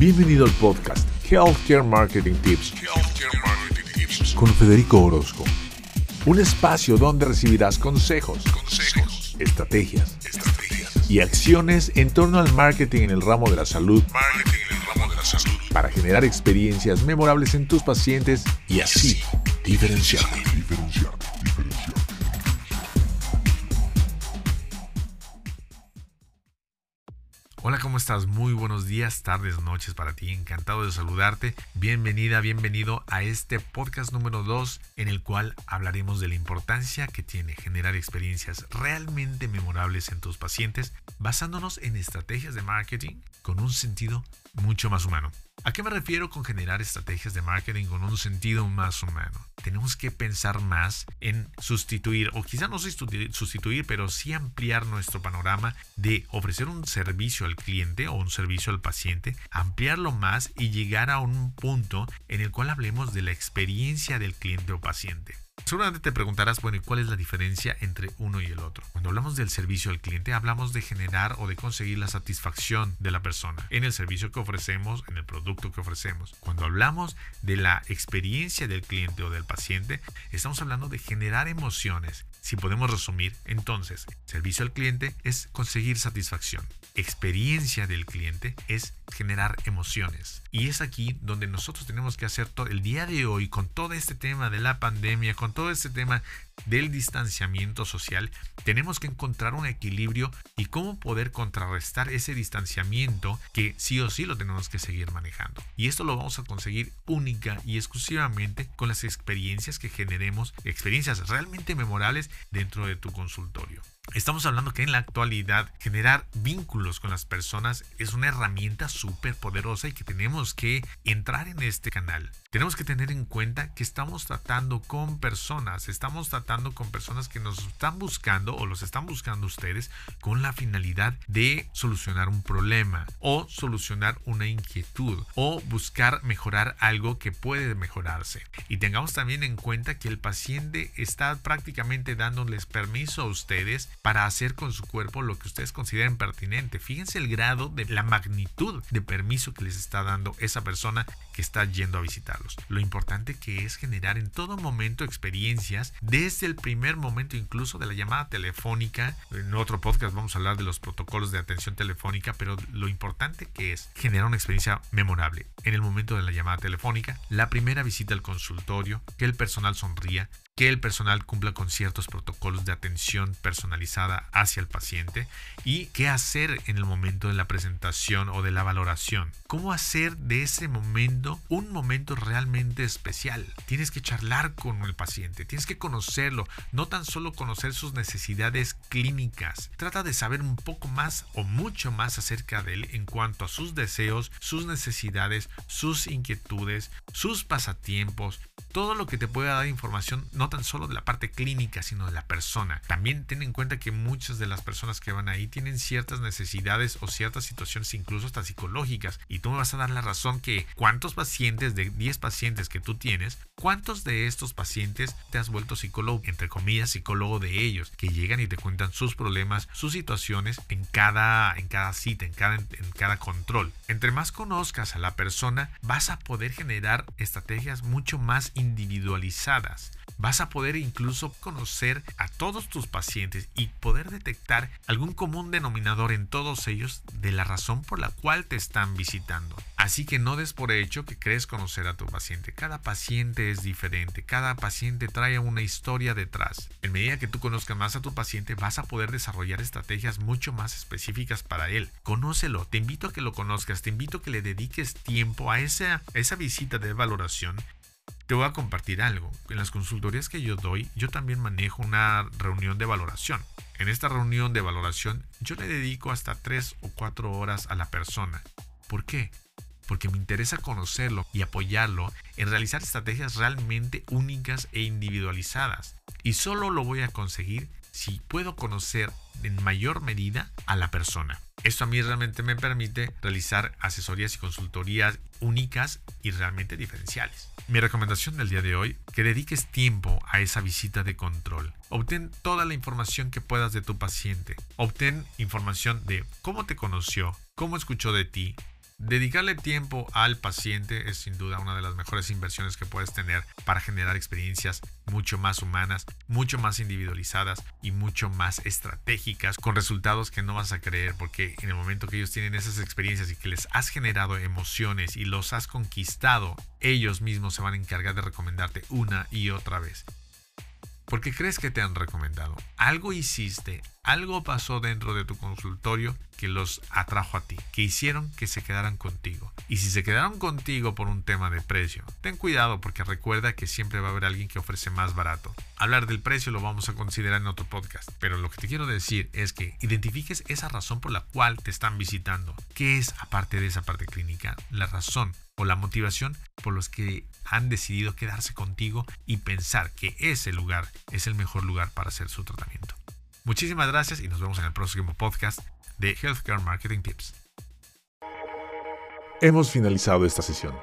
Bienvenido al podcast Healthcare Marketing Tips. Con Federico Orozco. Un espacio donde recibirás consejos, estrategias, y acciones en torno al marketing en el ramo de la salud para generar experiencias memorables en tus pacientes y así diferenciar. Hola, ¿cómo estás? Muy buenos días, tardes, noches para ti. Encantado de saludarte. Bienvenida, bienvenido a este podcast número 2 en el cual hablaremos de la importancia que tiene generar experiencias realmente memorables en tus pacientes basándonos en estrategias de marketing con un sentido mucho más humano. ¿A qué me refiero con generar estrategias de marketing con un sentido más humano? Tenemos que pensar más en sustituir, o quizá no sustituir, pero sí ampliar nuestro panorama de ofrecer un servicio al cliente o un servicio al paciente, ampliarlo más y llegar a un punto en el cual hablemos de la experiencia del cliente o paciente. Seguramente te preguntarás, bueno, ¿y cuál es la diferencia entre uno y el otro? Cuando hablamos del servicio al cliente, hablamos de generar o de conseguir la satisfacción de la persona en el servicio que ofrecemos, en el producto que ofrecemos. Cuando hablamos de la experiencia del cliente o del paciente, estamos hablando de generar emociones. Si podemos resumir, entonces, servicio al cliente es conseguir satisfacción. Experiencia del cliente es generar emociones. Y es aquí donde nosotros tenemos que hacer todo el día de hoy con todo este tema de la pandemia, con todo este tema del distanciamiento social, tenemos que encontrar un equilibrio y cómo poder contrarrestar ese distanciamiento que sí o sí lo tenemos que seguir manejando. Y esto lo vamos a conseguir única y exclusivamente con las experiencias que generemos, experiencias realmente memorables dentro de tu consultorio. Estamos hablando que en la actualidad generar vínculos con las personas es una herramienta súper poderosa y que tenemos que entrar en este canal. Tenemos que tener en cuenta que estamos tratando con personas, estamos tratando con personas que nos están buscando o los están buscando ustedes con la finalidad de solucionar un problema o solucionar una inquietud o buscar mejorar algo que puede mejorarse. Y tengamos también en cuenta que el paciente está prácticamente dándoles permiso a ustedes para hacer con su cuerpo lo que ustedes consideren pertinente. Fíjense el grado de la magnitud de permiso que les está dando esa persona que está yendo a visitarlos. Lo importante que es generar en todo momento experiencias desde el primer momento incluso de la llamada telefónica. En otro podcast vamos a hablar de los protocolos de atención telefónica, pero lo importante que es generar una experiencia memorable en el momento de la llamada telefónica, la primera visita al consultorio, que el personal sonría, que el personal cumpla con ciertos protocolos de atención personalizada hacia el paciente y qué hacer en el momento de la presentación o de la valoración. Cómo hacer de ese momento un momento realmente especial. Tienes que charlar con el paciente, tienes que conocerlo, no tan solo conocer sus necesidades clínicas. Trata de saber un poco más o mucho más acerca de él en cuanto a sus deseos, sus necesidades, sus inquietudes, sus pasatiempos, todo lo que te pueda dar información no tan solo de la parte clínica, sino de la persona. También ten en cuenta que muchas de las personas que van ahí tienen ciertas necesidades o ciertas situaciones incluso hasta psicológicas. Y tú me vas a dar la razón que cuántos pacientes, de 10 pacientes que tú tienes, cuántos de estos pacientes te has vuelto psicólogo, entre comillas, psicólogo de ellos, que llegan y te cuentan sus problemas, sus situaciones en cada, en cada cita, en cada, en cada control. Entre más conozcas a la persona, vas a poder generar estrategias mucho más individualizadas a poder incluso conocer a todos tus pacientes y poder detectar algún común denominador en todos ellos de la razón por la cual te están visitando. Así que no des por hecho que crees conocer a tu paciente. Cada paciente es diferente, cada paciente trae una historia detrás. En medida que tú conozcas más a tu paciente, vas a poder desarrollar estrategias mucho más específicas para él. Conócelo, te invito a que lo conozcas, te invito a que le dediques tiempo a esa, esa visita de valoración te voy a compartir algo. En las consultorías que yo doy, yo también manejo una reunión de valoración. En esta reunión de valoración, yo le dedico hasta 3 o 4 horas a la persona. ¿Por qué? Porque me interesa conocerlo y apoyarlo en realizar estrategias realmente únicas e individualizadas. Y solo lo voy a conseguir si puedo conocer en mayor medida a la persona. Esto a mí realmente me permite realizar asesorías y consultorías únicas y realmente diferenciales. Mi recomendación del día de hoy, que dediques tiempo a esa visita de control. Obtén toda la información que puedas de tu paciente. Obtén información de cómo te conoció, cómo escuchó de ti, Dedicarle tiempo al paciente es sin duda una de las mejores inversiones que puedes tener para generar experiencias mucho más humanas, mucho más individualizadas y mucho más estratégicas con resultados que no vas a creer porque en el momento que ellos tienen esas experiencias y que les has generado emociones y los has conquistado, ellos mismos se van a encargar de recomendarte una y otra vez. Porque crees que te han recomendado. Algo hiciste, algo pasó dentro de tu consultorio que los atrajo a ti, que hicieron que se quedaran contigo. Y si se quedaron contigo por un tema de precio, ten cuidado porque recuerda que siempre va a haber alguien que ofrece más barato. Hablar del precio lo vamos a considerar en otro podcast, pero lo que te quiero decir es que identifiques esa razón por la cual te están visitando. ¿Qué es, aparte de esa parte clínica, la razón o la motivación por los que han decidido quedarse contigo y pensar que ese lugar es el mejor lugar para hacer su tratamiento. Muchísimas gracias y nos vemos en el próximo podcast de Healthcare Marketing Tips. Hemos finalizado esta sesión.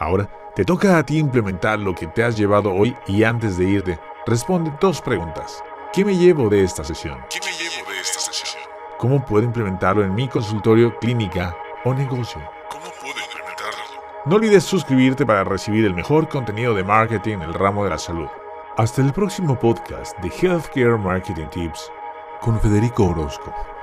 Ahora te toca a ti implementar lo que te has llevado hoy y antes de irte, responde dos preguntas. ¿Qué me llevo de esta sesión? ¿Qué me llevo de esta sesión? ¿Cómo puedo implementarlo en mi consultorio, clínica o negocio? ¿Cómo puedo implementarlo? No olvides suscribirte para recibir el mejor contenido de marketing en el ramo de la salud. Hasta el próximo podcast de Healthcare Marketing Tips con Federico Orozco.